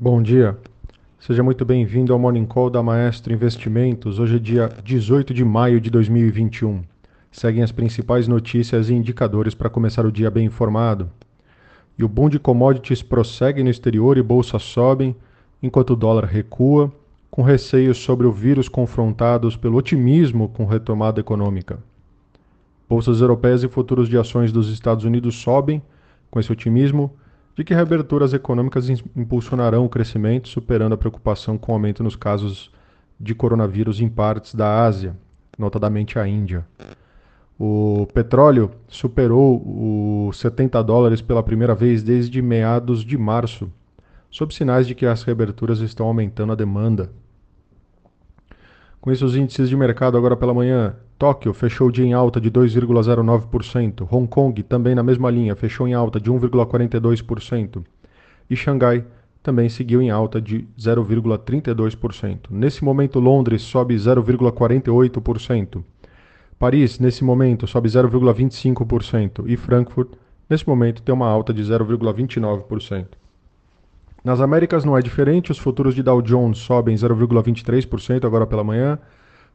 Bom dia. Seja muito bem-vindo ao Morning Call da Maestro Investimentos. Hoje é dia 18 de maio de 2021. Seguem as principais notícias e indicadores para começar o dia bem informado. E o boom de commodities prossegue no exterior e bolsas sobem, enquanto o dólar recua, com receios sobre o vírus confrontados pelo otimismo com retomada econômica. Bolsas europeias e futuros de ações dos Estados Unidos sobem, com esse otimismo, de que reaberturas econômicas impulsionarão o crescimento, superando a preocupação com o aumento nos casos de coronavírus em partes da Ásia, notadamente a Índia. O petróleo superou os 70 dólares pela primeira vez desde meados de março, sob sinais de que as reaberturas estão aumentando a demanda. Com isso, os índices de mercado agora pela manhã. Tóquio fechou o dia em alta de 2,09%. Hong Kong, também na mesma linha, fechou em alta de 1,42%. E Xangai também seguiu em alta de 0,32%. Nesse momento, Londres sobe 0,48%. Paris, nesse momento, sobe 0,25%. E Frankfurt, nesse momento, tem uma alta de 0,29%. Nas Américas não é diferente, os futuros de Dow Jones sobem 0,23% agora pela manhã.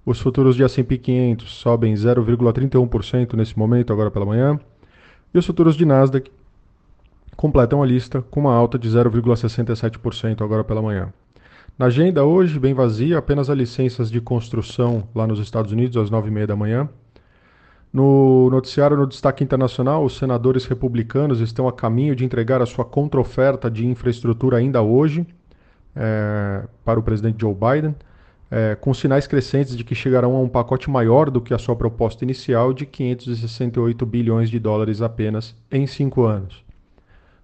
Os futuros de S&P 500 sobem 0,31% nesse momento, agora pela manhã. E os futuros de Nasdaq completam a lista com uma alta de 0,67% agora pela manhã. Na agenda hoje, bem vazia, apenas as licenças de construção lá nos Estados Unidos às 9h30 da manhã. No noticiário no destaque internacional, os senadores republicanos estão a caminho de entregar a sua contraoferta de infraestrutura ainda hoje é, para o presidente Joe Biden é, com sinais crescentes de que chegarão a um pacote maior do que a sua proposta inicial de 568 bilhões de dólares apenas em cinco anos.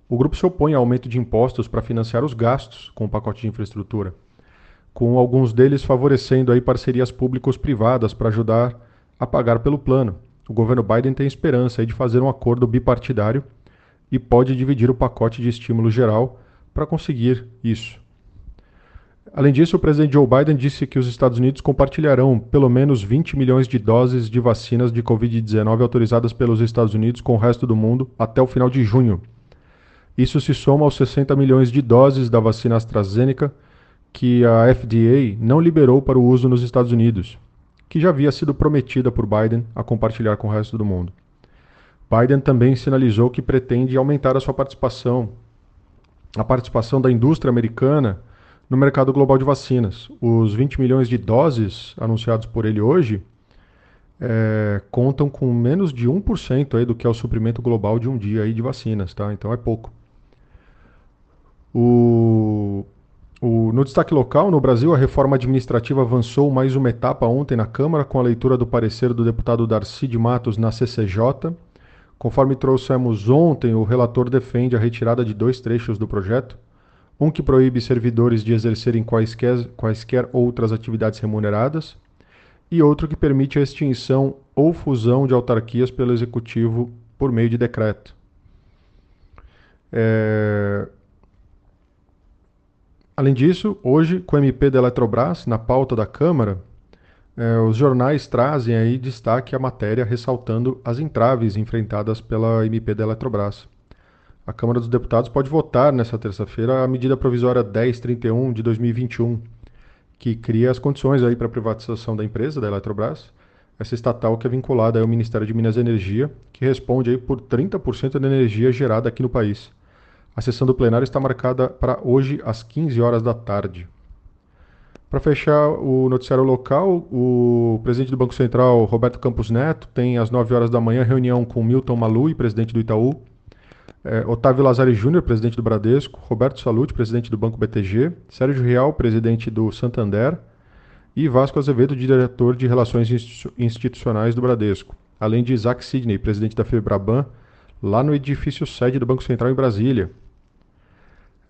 O grupo se opõe ao aumento de impostos para financiar os gastos com o pacote de infraestrutura, com alguns deles favorecendo aí parcerias públicos-privadas para ajudar a pagar pelo plano. O governo Biden tem esperança de fazer um acordo bipartidário e pode dividir o pacote de estímulo geral para conseguir isso. Além disso, o presidente Joe Biden disse que os Estados Unidos compartilharão pelo menos 20 milhões de doses de vacinas de Covid-19 autorizadas pelos Estados Unidos com o resto do mundo até o final de junho. Isso se soma aos 60 milhões de doses da vacina AstraZeneca que a FDA não liberou para o uso nos Estados Unidos, que já havia sido prometida por Biden a compartilhar com o resto do mundo. Biden também sinalizou que pretende aumentar a sua participação, a participação da indústria americana no mercado global de vacinas. Os 20 milhões de doses anunciados por ele hoje é, contam com menos de 1% aí do que é o suprimento global de um dia aí de vacinas, tá? Então é pouco. O, o, no destaque local, no Brasil, a reforma administrativa avançou mais uma etapa ontem na Câmara com a leitura do parecer do deputado Darcy de Matos na CCJ. Conforme trouxemos ontem, o relator defende a retirada de dois trechos do projeto um que proíbe servidores de exercerem quaisquer, quaisquer outras atividades remuneradas, e outro que permite a extinção ou fusão de autarquias pelo Executivo por meio de decreto. É... Além disso, hoje, com o MP da Eletrobras na pauta da Câmara, é, os jornais trazem aí destaque a matéria ressaltando as entraves enfrentadas pela MP da Eletrobras a Câmara dos Deputados pode votar nessa terça-feira a medida provisória 1031 de 2021, que cria as condições aí para a privatização da empresa, da Eletrobras, essa estatal que é vinculada ao Ministério de Minas e Energia, que responde aí por 30% da energia gerada aqui no país. A sessão do plenário está marcada para hoje às 15 horas da tarde. Para fechar o noticiário local, o presidente do Banco Central, Roberto Campos Neto, tem às 9 horas da manhã reunião com Milton Malui, presidente do Itaú, é, Otávio Lazari Júnior, presidente do Bradesco, Roberto Salute, presidente do Banco BTG, Sérgio Real, presidente do Santander e Vasco Azevedo, diretor de Relações Institucionais do Bradesco, além de Isaac Sidney, presidente da Febraban, lá no edifício sede do Banco Central em Brasília.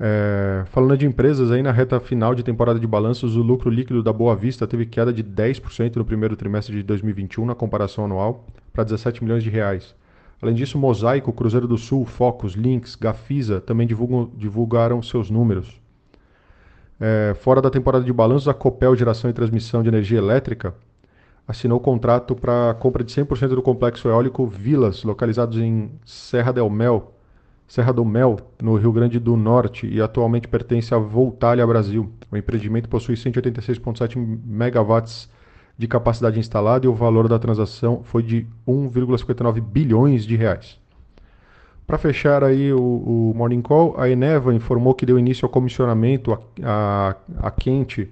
É, falando de empresas, aí na reta final de temporada de balanços, o lucro líquido da Boa Vista teve queda de 10% no primeiro trimestre de 2021 na comparação anual, para 17 milhões de reais. Além disso, Mosaico, Cruzeiro do Sul, Focus, Lynx, Gafisa também divulgam, divulgaram seus números. É, fora da temporada de balanços, a Copel Geração e Transmissão de Energia Elétrica assinou contrato para compra de 100% do complexo eólico Vilas, localizados em Serra del Mel, Serra do Mel, no Rio Grande do Norte, e atualmente pertence à Voltalia Brasil. O empreendimento possui 186,7 megawatts de capacidade instalada e o valor da transação foi de 1,59 bilhões de reais. Para fechar aí o, o, Morning Call, a Eneva informou que deu início ao comissionamento a, a, a quente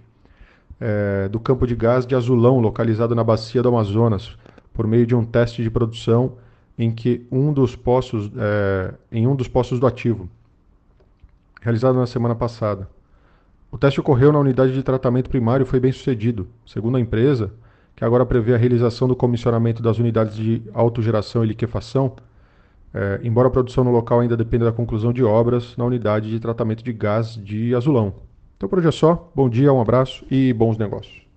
é, do campo de gás de Azulão, localizado na bacia do Amazonas, por meio de um teste de produção em que um dos poços, é, em um dos poços do ativo, realizado na semana passada. O teste ocorreu na unidade de tratamento primário e foi bem sucedido, segundo a empresa, que agora prevê a realização do comissionamento das unidades de autogeração e liquefação, é, embora a produção no local ainda dependa da conclusão de obras na unidade de tratamento de gás de Azulão. Então por hoje é só. Bom dia, um abraço e bons negócios.